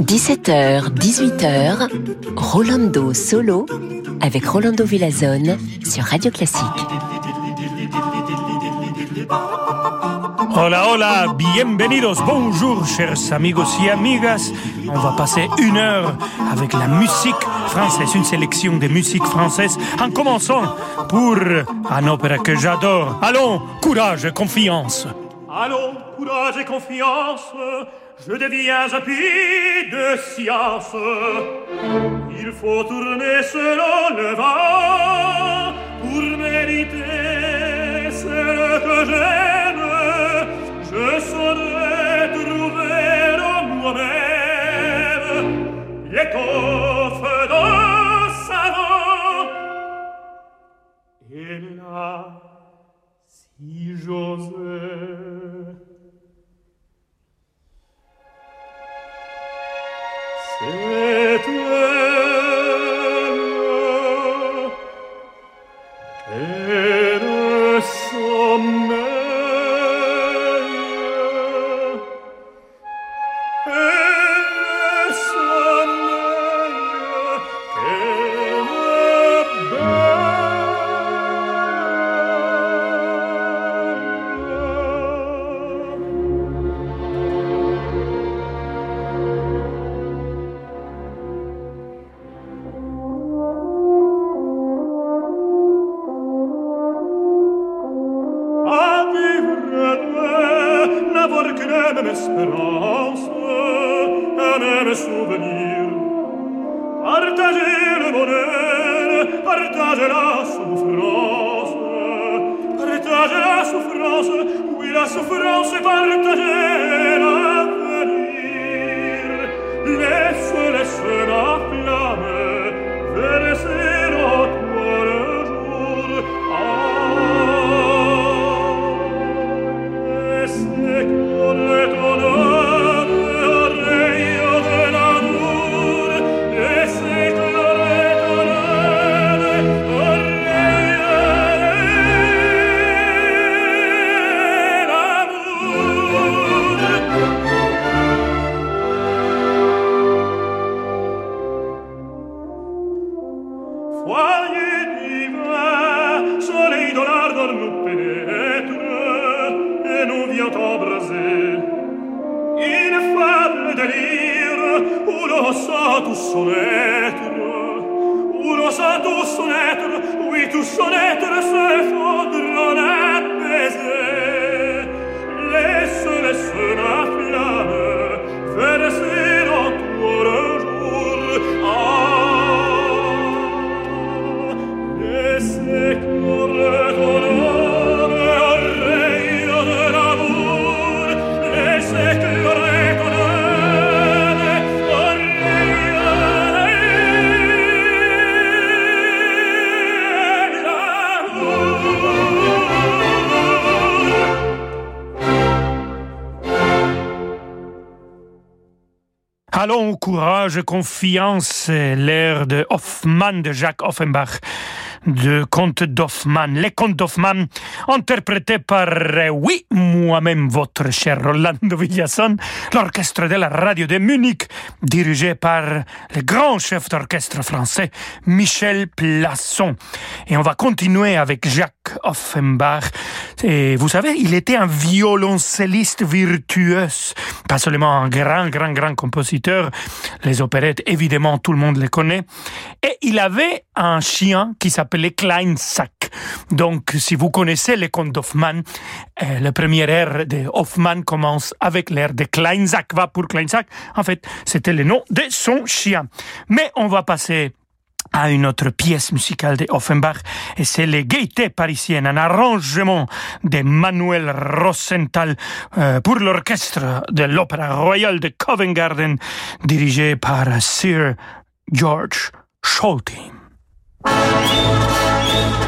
17h, 18h, Rolando Solo avec Rolando Villazone sur Radio Classique. Hola, hola, bienvenidos, bonjour, chers amigos y amigas. On va passer une heure avec la musique française, une sélection de musique française, en commençant pour un opéra que j'adore. Allons, courage et confiance. Allons, courage et confiance, je deviens un pied de science. Il faut tourner selon le vent pour mériter ce que j'aime. Je saurais trouver en moi-même l'étoffe d'un savant. Et là, si j'osais même espérance, un même souvenir. Partagez le bonheur, partagez la souffrance, partagez la souffrance, oui la souffrance est partagée. Courage, confiance, l'air de Hoffmann, de Jacques Offenbach de Comte d'Hoffmann. Les Contes d'Hoffmann, interprétés par, euh, oui, moi-même, votre cher Rolando Villason, l'orchestre de la radio de Munich, dirigé par le grand chef d'orchestre français, Michel Plasson. Et on va continuer avec Jacques Offenbach. Et vous savez, il était un violoncelliste virtueux, pas seulement un grand, grand, grand compositeur. Les opérettes, évidemment, tout le monde les connaît. Et il avait un chien qui s'appelait Kleinsack. Donc, si vous connaissez les contes d'Hoffmann, euh, le premier air de Hoffmann commence avec l'air de Kleinsack. Va pour Kleinsack. En fait, c'était le nom de son chien. Mais on va passer à une autre pièce musicale de Offenbach, et c'est Les Gaietés parisiennes, un arrangement de Manuel Rosenthal euh, pour l'orchestre de l'Opéra Royal de Covent Garden, dirigé par Sir George Scholting. Música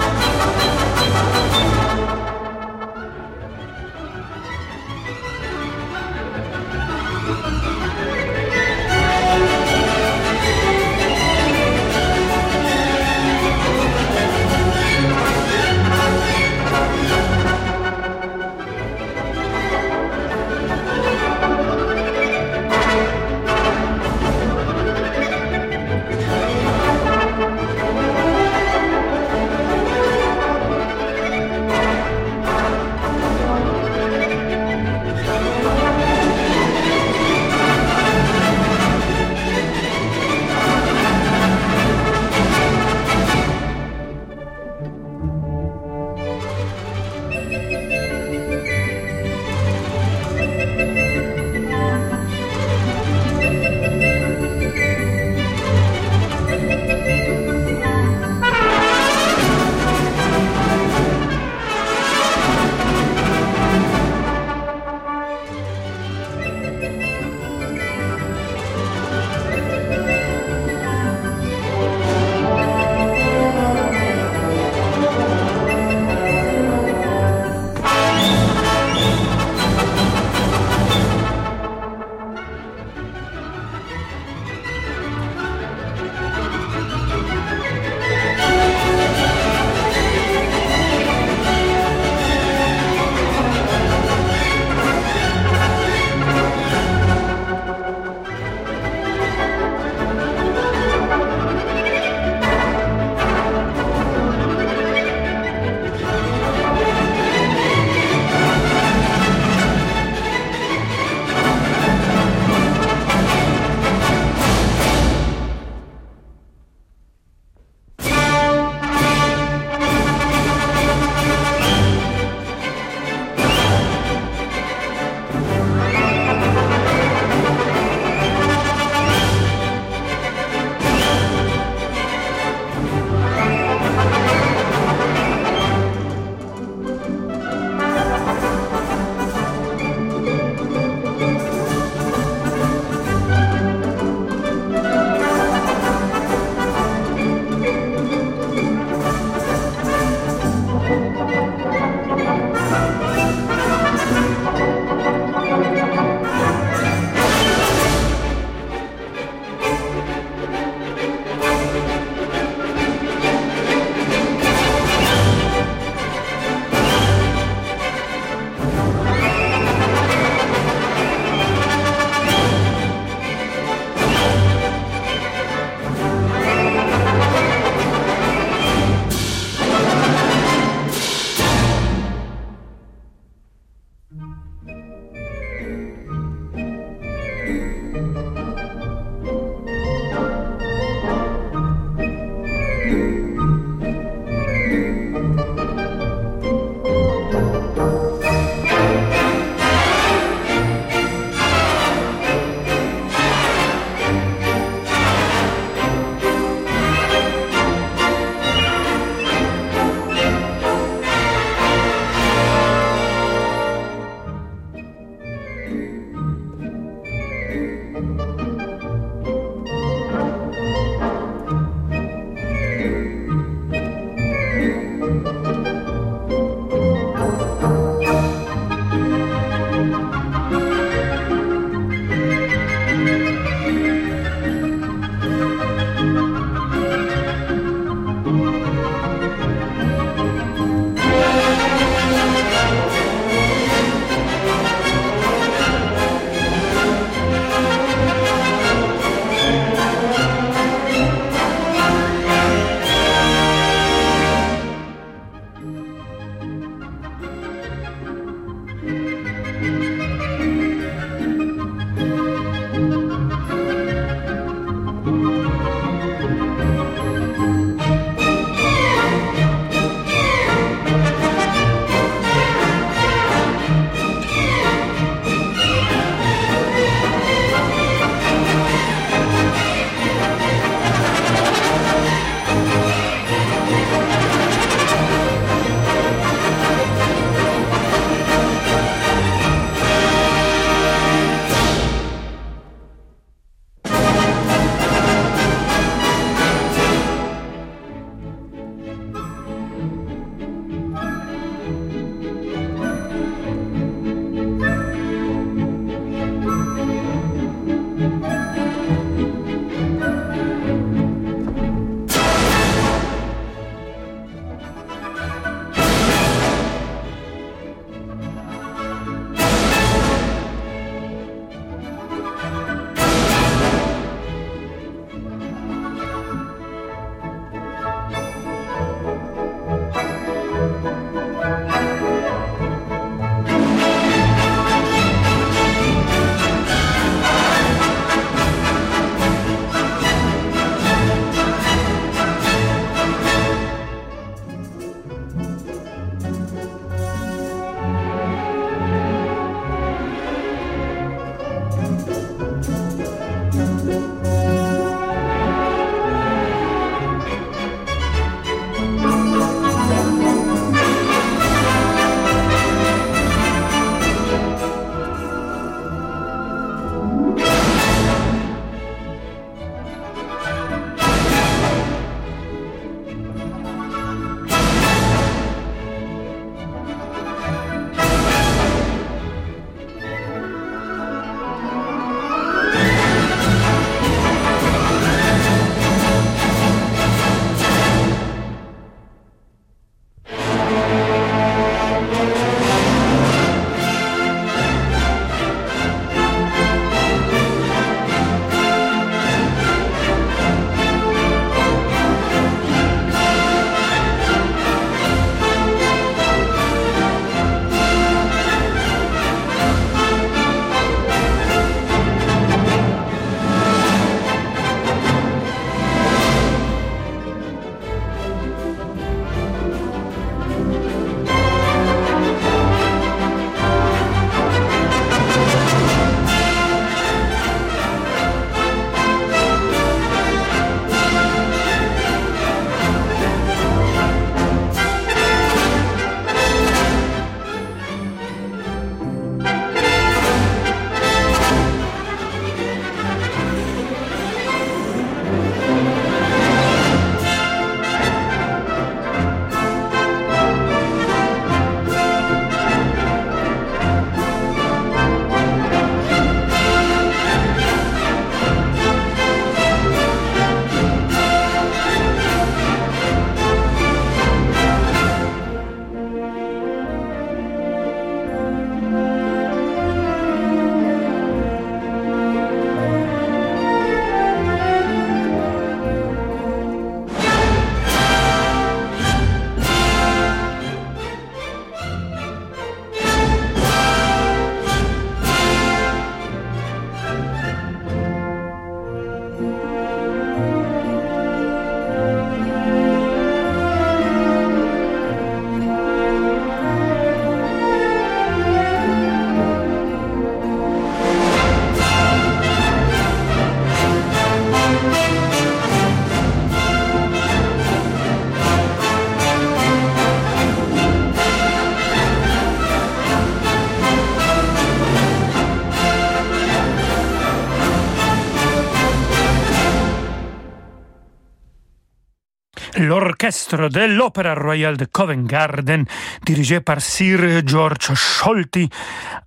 de l'Opéra Royale de Covent Garden, dirigé par Sir George Scholti,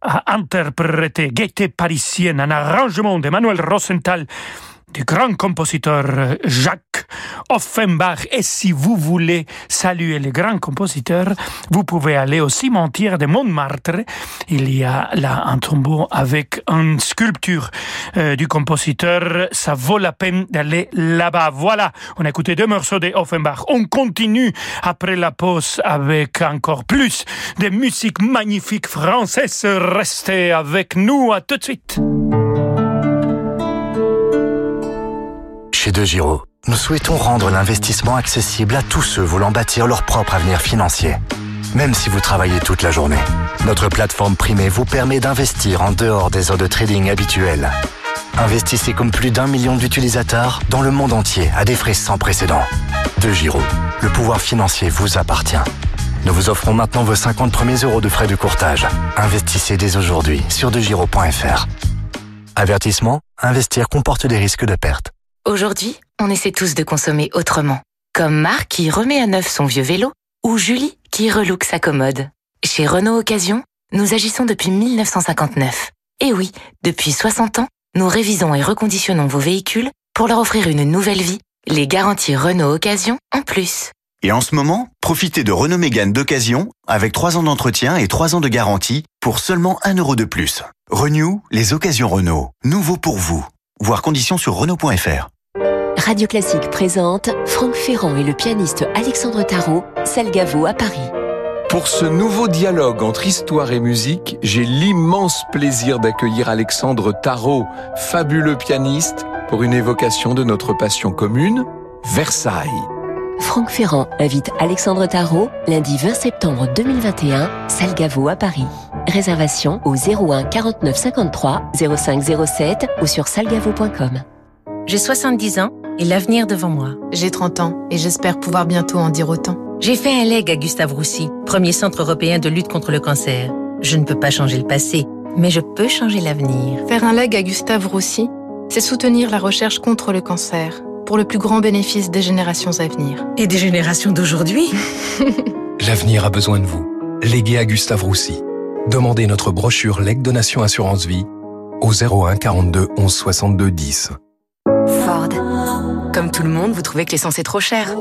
a interprété Gaieté parisienne, un arrangement d'Emmanuel Rosenthal du grand compositeur euh, Jacques Offenbach. Et si vous voulez saluer les grands compositeurs, vous pouvez aller au cimetière de Montmartre. Il y a là un tombeau avec une sculpture euh, du compositeur. Ça vaut la peine d'aller là-bas. Voilà, on a écouté deux morceaux de Offenbach. On continue après la pause avec encore plus de musique magnifique française. Restez avec nous. À tout de suite. De Giro, nous souhaitons rendre l'investissement accessible à tous ceux voulant bâtir leur propre avenir financier. Même si vous travaillez toute la journée, notre plateforme primée vous permet d'investir en dehors des heures de trading habituelles. Investissez comme plus d'un million d'utilisateurs dans le monde entier à des frais sans précédent. De Giro, le pouvoir financier vous appartient. Nous vous offrons maintenant vos 50 premiers euros de frais de courtage. Investissez dès aujourd'hui sur degiro.fr. Avertissement, investir comporte des risques de perte. Aujourd'hui, on essaie tous de consommer autrement. Comme Marc qui remet à neuf son vieux vélo ou Julie qui relook sa commode. Chez Renault Occasion, nous agissons depuis 1959. Et oui, depuis 60 ans, nous révisons et reconditionnons vos véhicules pour leur offrir une nouvelle vie, les garanties Renault Occasion en plus. Et en ce moment, profitez de Renault Mégane d'occasion avec 3 ans d'entretien et 3 ans de garantie pour seulement 1 euro de plus. Renew, les occasions Renault. Nouveau pour vous. Voir conditions sur Renault.fr. Radio Classique présente Franck Ferrand et le pianiste Alexandre Tarot, Salgavo à Paris. Pour ce nouveau dialogue entre histoire et musique, j'ai l'immense plaisir d'accueillir Alexandre Tarot, fabuleux pianiste, pour une évocation de notre passion commune, Versailles. Franck Ferrand invite Alexandre Tarot lundi 20 septembre 2021, Salgavo à Paris. Réservation au 01 49 53 05 07 ou sur salgavo.com. J'ai 70 ans et l'avenir devant moi. J'ai 30 ans et j'espère pouvoir bientôt en dire autant. J'ai fait un leg à Gustave Roussy, premier centre européen de lutte contre le cancer. Je ne peux pas changer le passé, mais je peux changer l'avenir. Faire un leg à Gustave Roussy, c'est soutenir la recherche contre le cancer pour le plus grand bénéfice des générations à venir. Et des générations d'aujourd'hui L'avenir a besoin de vous. Légué à Gustave Roussy. Demandez notre brochure Leg Donation Assurance Vie au 01 42 11 62 10. Comme tout le monde, vous trouvez que l'essence est trop chère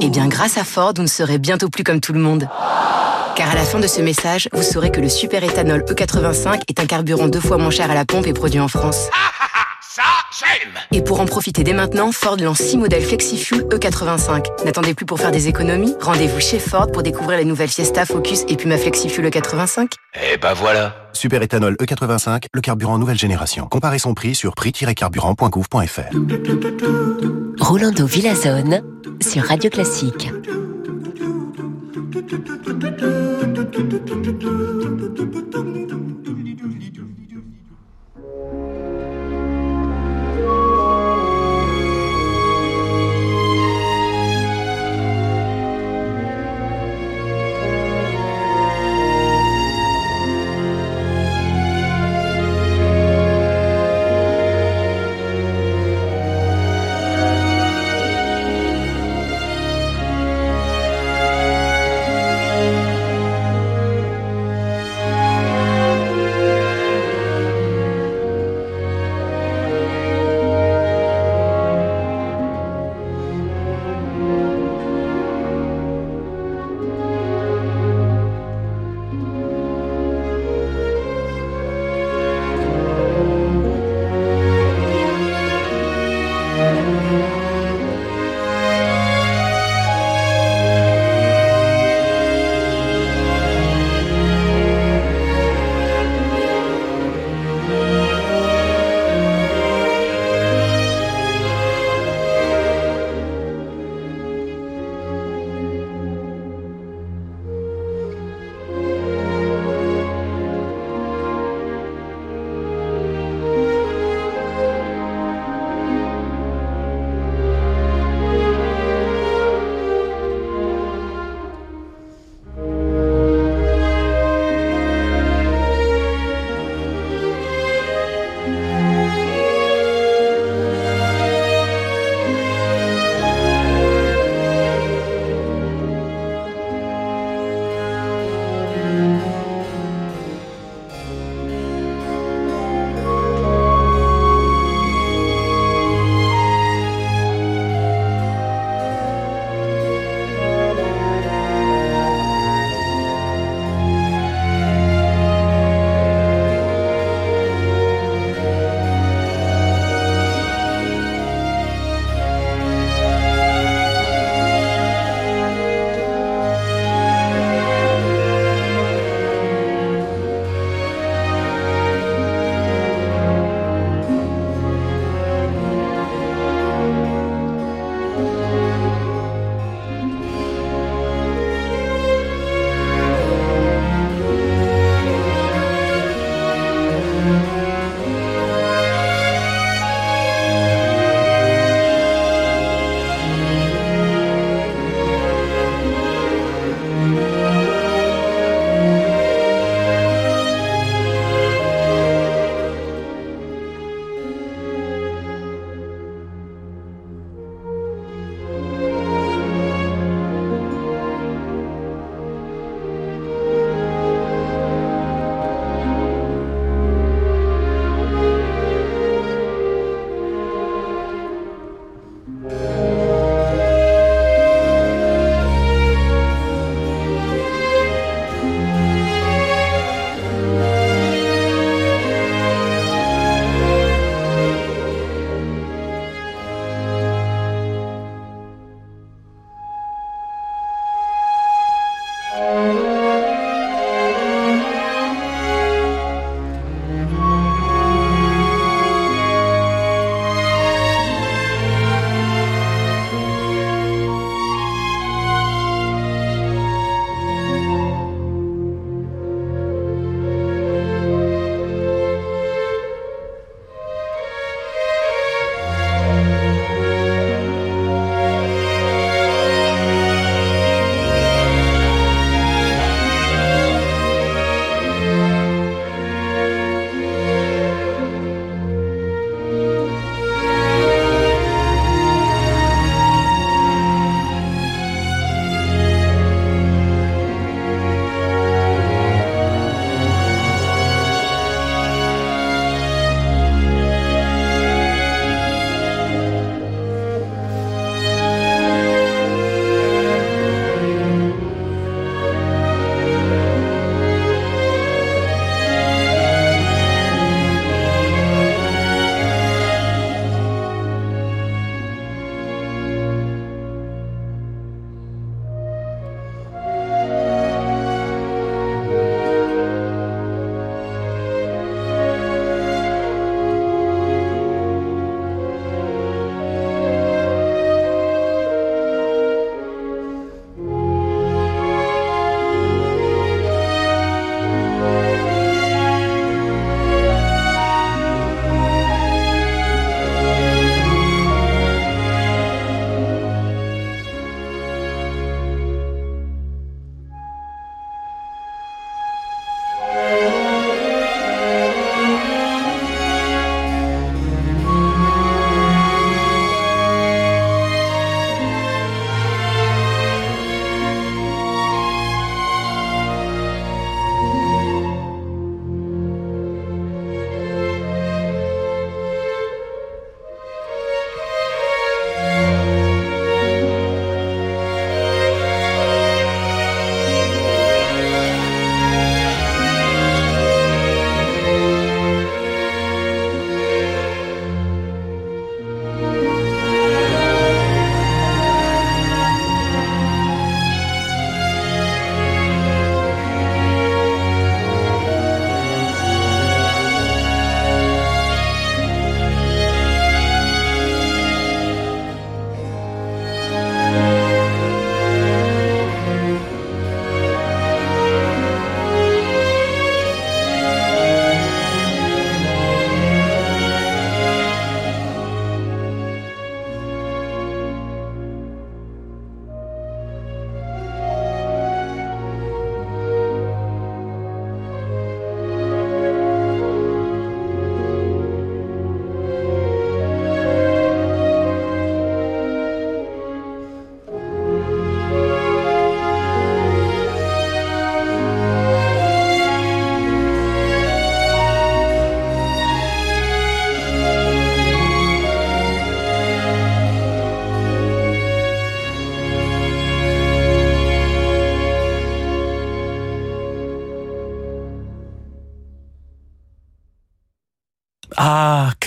Eh bien, grâce à Ford, vous ne serez bientôt plus comme tout le monde. Car à la fin de ce message, vous saurez que le super-éthanol E85 est un carburant deux fois moins cher à la pompe et produit en France. Et pour en profiter dès maintenant, Ford lance 6 modèles FlexiFuel E85. N'attendez plus pour faire des économies Rendez-vous chez Ford pour découvrir les nouvelles Fiesta, Focus et Puma FlexiFuel E85. Eh ben voilà Super éthanol E85, le carburant nouvelle génération. Comparez son prix sur prix-carburant.gouv.fr. Rolando Villazone sur Radio Classique.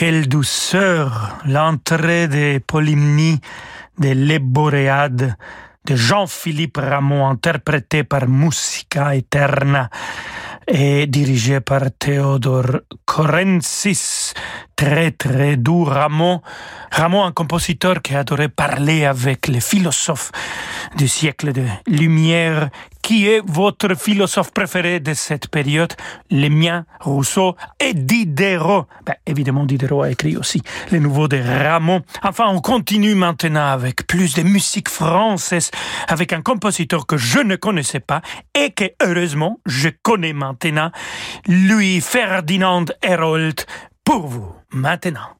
Quelle douceur L'entrée des Polymnies, de l'Eboréade, de Jean-Philippe Rameau, interprété par Musica Eterna et dirigé par Théodore Corensis. Très, très doux Rameau. Rameau, un compositeur qui adorait parler avec les philosophes du siècle de Lumière. Qui est votre philosophe préféré de cette période? Le mien, Rousseau et Diderot. Ben, évidemment, Diderot a écrit aussi les nouveaux de Rameau. Enfin, on continue maintenant avec plus de musique française, avec un compositeur que je ne connaissais pas et que, heureusement, je connais maintenant, Louis Ferdinand Herold, pour vous, maintenant.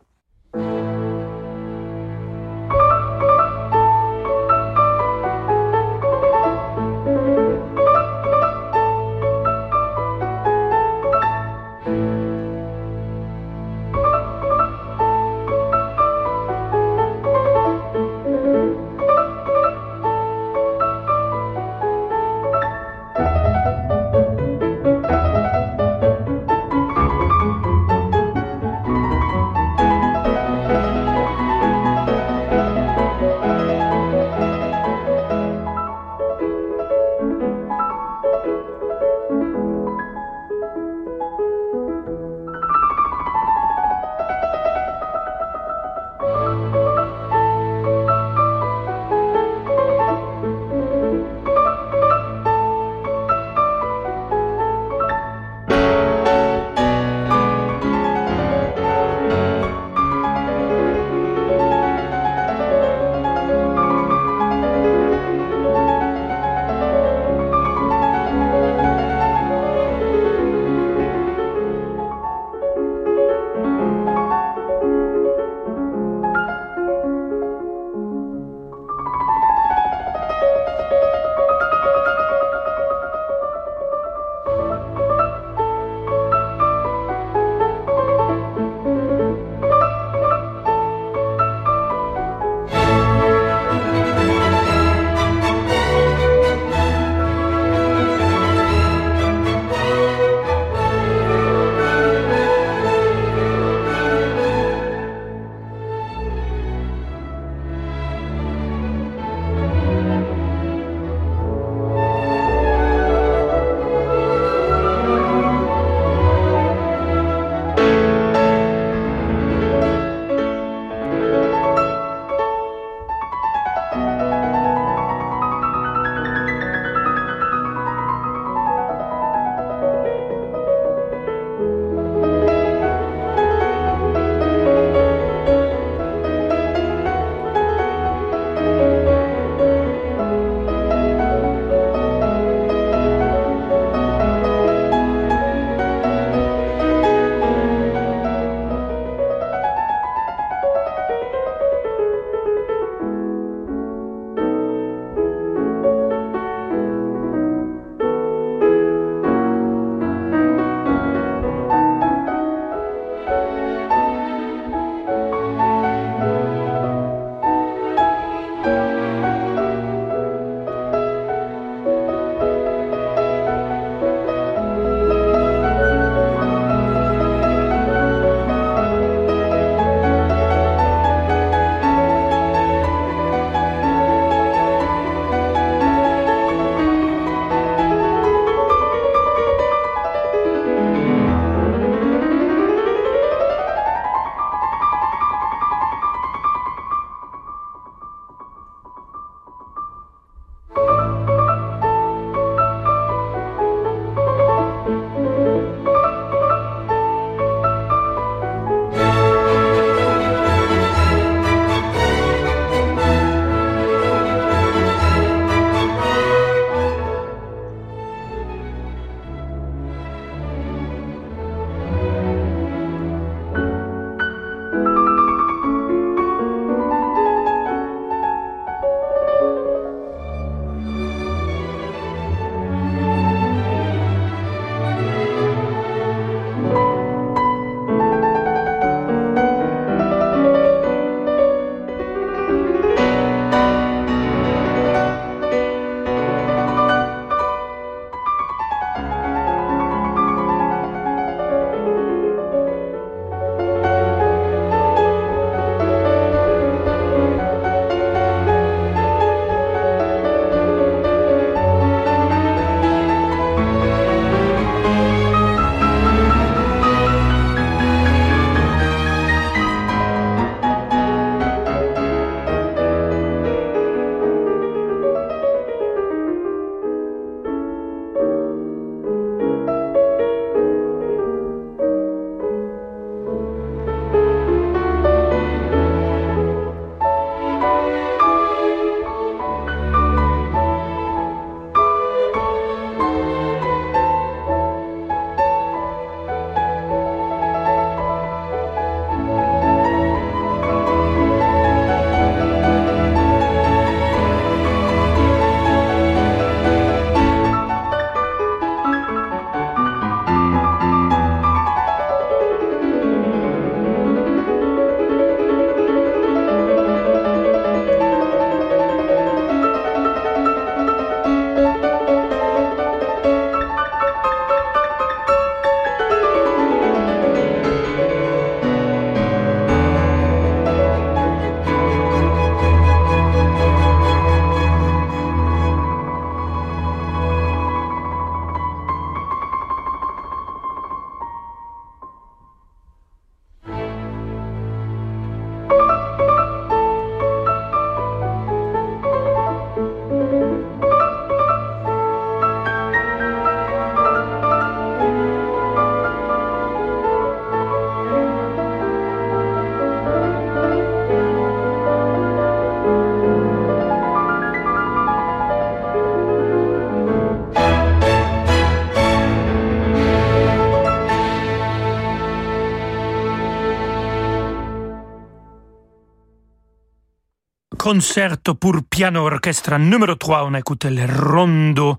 Concerto pour piano orchestre numéro 3. On a écouté le rondo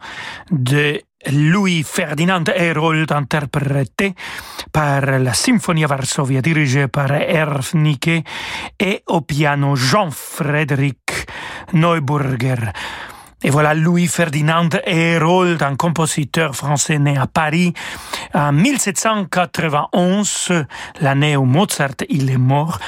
de Louis Ferdinand Herold interprété par la Symphonie Varsovia dirigée par Ernst Nicke et au piano Jean-Frédéric Neuburger. Et voilà Louis Ferdinand Herold, un compositeur français né à Paris en 1791, l'année où Mozart il est mort.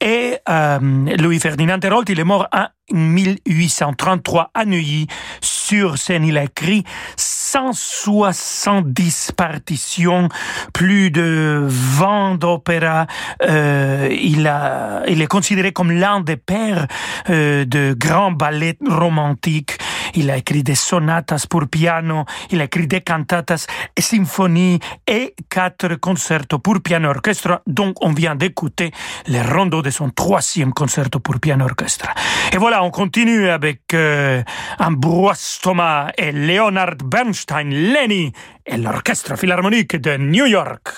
Et euh, Louis Ferdinand Herold, il est mort en 1833 à Neuilly. Sur scène, il a écrit 170 partitions, plus de 20 opéras. Euh, il, a, il est considéré comme l'un des pères euh, de grands ballets romantiques. Il a écrit des sonatas pour piano, il a écrit des cantatas et symphonies et quatre concertos pour piano orchestre. Donc, on vient d'écouter les rondeaux de son troisième concerto pour piano orchestre. Et voilà, on continue avec euh, Ambroise Thomas et Leonard Bernstein, Lenny et l'orchestre philharmonique de New York.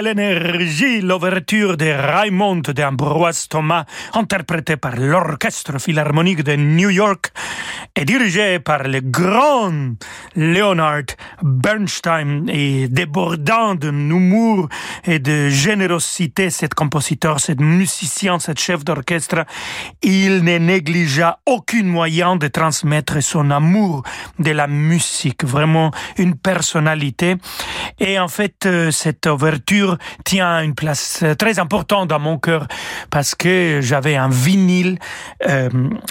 Quelle énergie L'ouverture de Raymond d'Ambroise Thomas, interprété par l'Orchestre Philharmonique de New York et dirigé par le grand Leonard Bernstein et débordant de humour et de générosité, cet compositeur, cet musicien, cet chef d'orchestre, il ne négligea aucun moyen de transmettre son amour de la musique, vraiment une personnalité. Et en fait, euh, cette ouverture tient une place très importante dans mon cœur parce que j'avais un vinyle euh,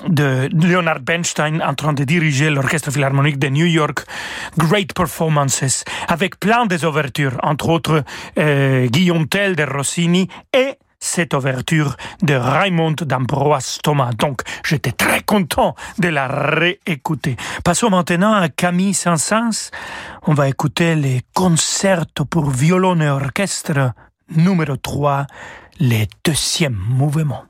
de Leonard Bernstein en train de diriger l'Orchestre Philharmonique de New York, Great Performances, avec plein des ouvertures, entre autres euh, Guillaume Tell de Rossini et cette ouverture de Raymond d'Ambroise Thomas. Donc, j'étais très content de la réécouter. Passons maintenant à Camille Saint-Saëns. On va écouter les concerts pour violon et orchestre numéro 3, les deuxième mouvement.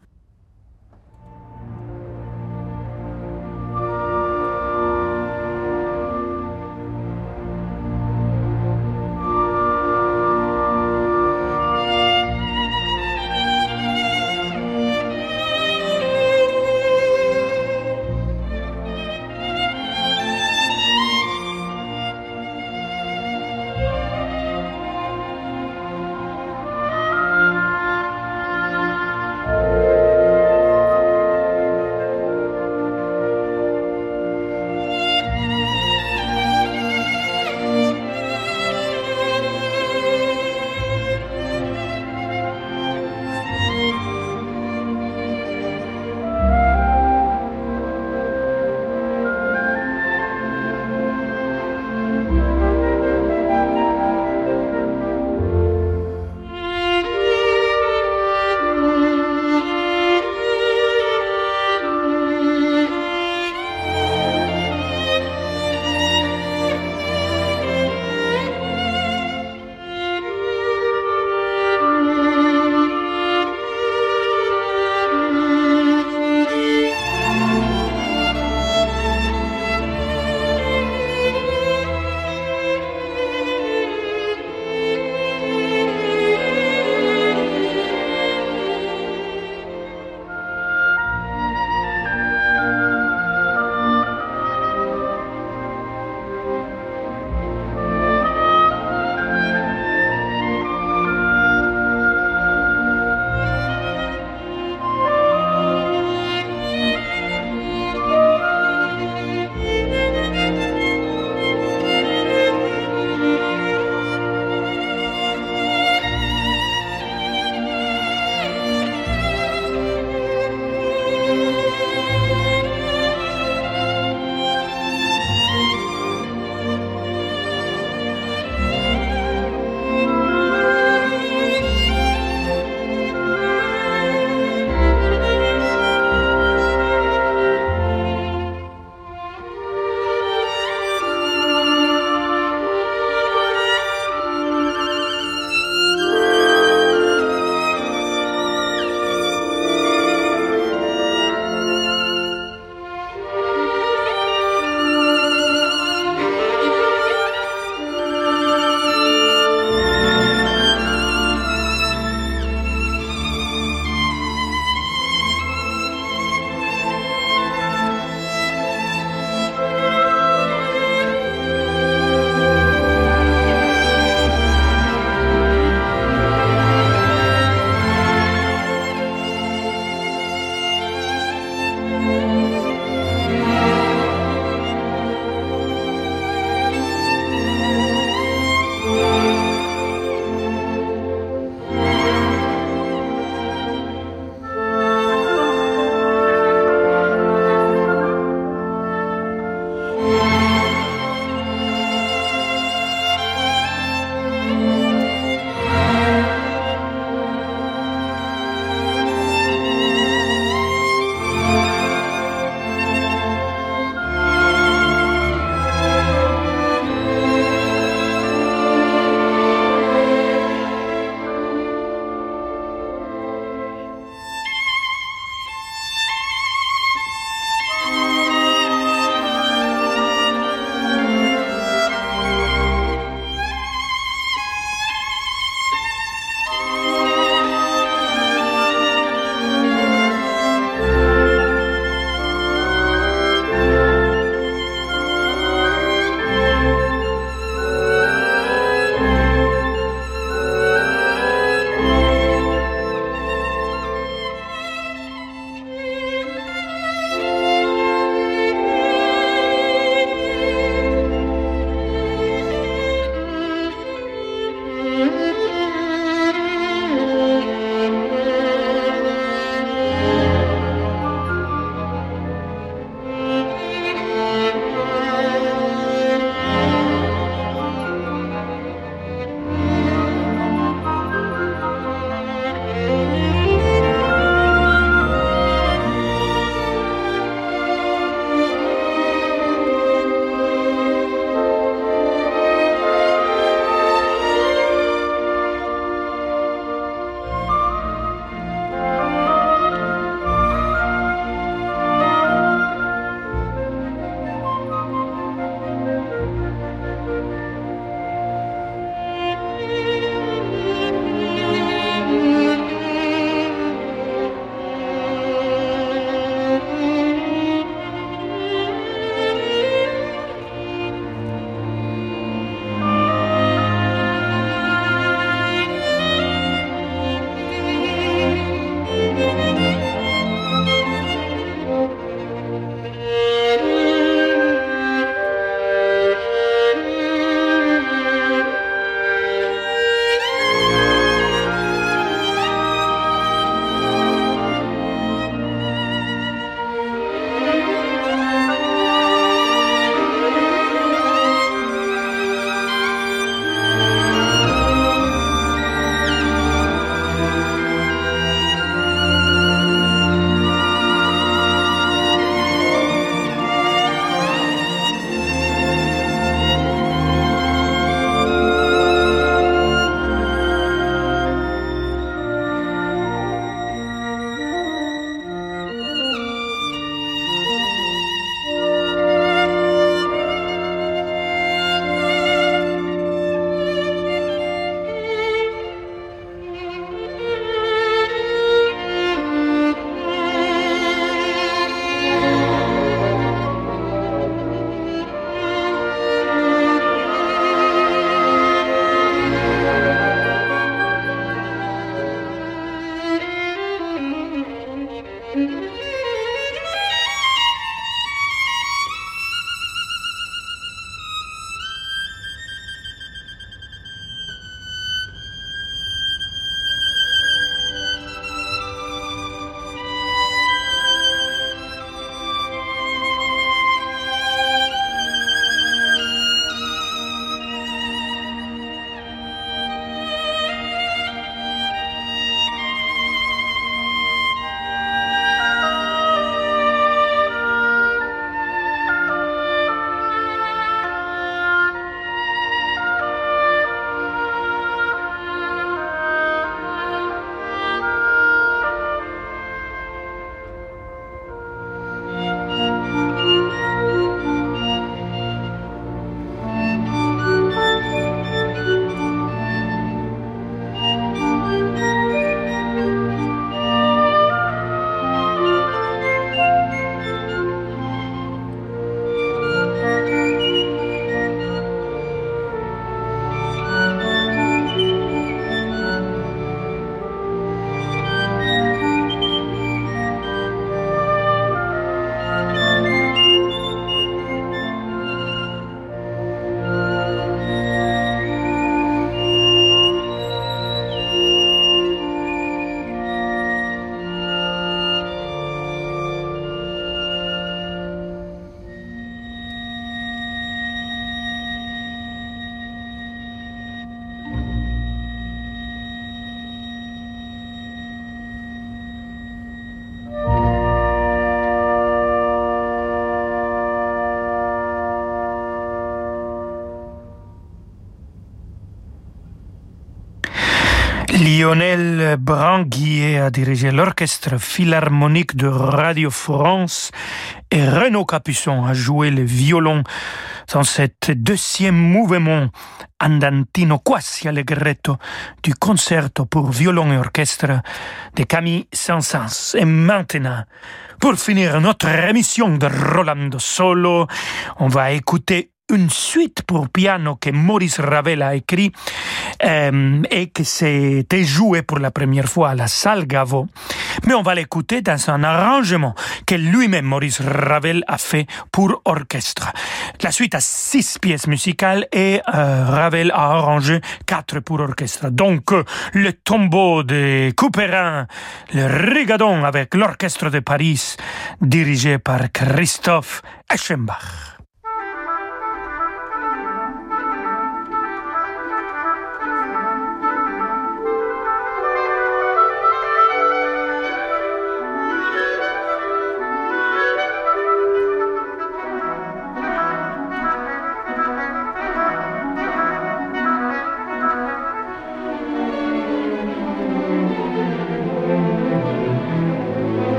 Lionel Branguier a dirigé l'orchestre philharmonique de Radio France et Renaud Capuçon a joué le violon dans cet deuxième mouvement andantino quasi allegretto du concerto pour violon et orchestre de Camille Saint-Saëns. Et maintenant, pour finir notre émission de Rolando Solo, on va écouter une suite pour piano que Maurice Ravel a écrit euh, et que s'était joué pour la première fois à la salle Gaveau. Mais on va l'écouter dans un arrangement que lui-même Maurice Ravel a fait pour orchestre. La suite a six pièces musicales et euh, Ravel a arrangé quatre pour orchestre. Donc le tombeau de Couperin, le Rigadon avec l'orchestre de Paris dirigé par Christophe Eschenbach.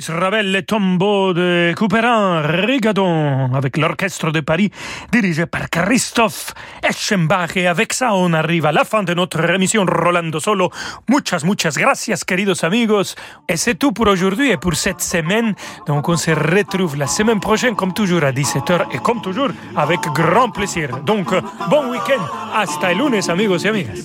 Maurice Ravel, les tombeaux de Couperin, Rigadon, avec l'orchestre de Paris, dirigé par Christophe Eschenbach. Et avec ça, on arrive à la fin de notre émission Rolando Solo. Muchas, muchas gracias, queridos amigos. Et c'est tout pour aujourd'hui et pour cette semaine. Donc, on se retrouve la semaine prochaine, comme toujours, à 17h et comme toujours, avec grand plaisir. Donc, bon week-end. Hasta el lunes, amigos y amigas.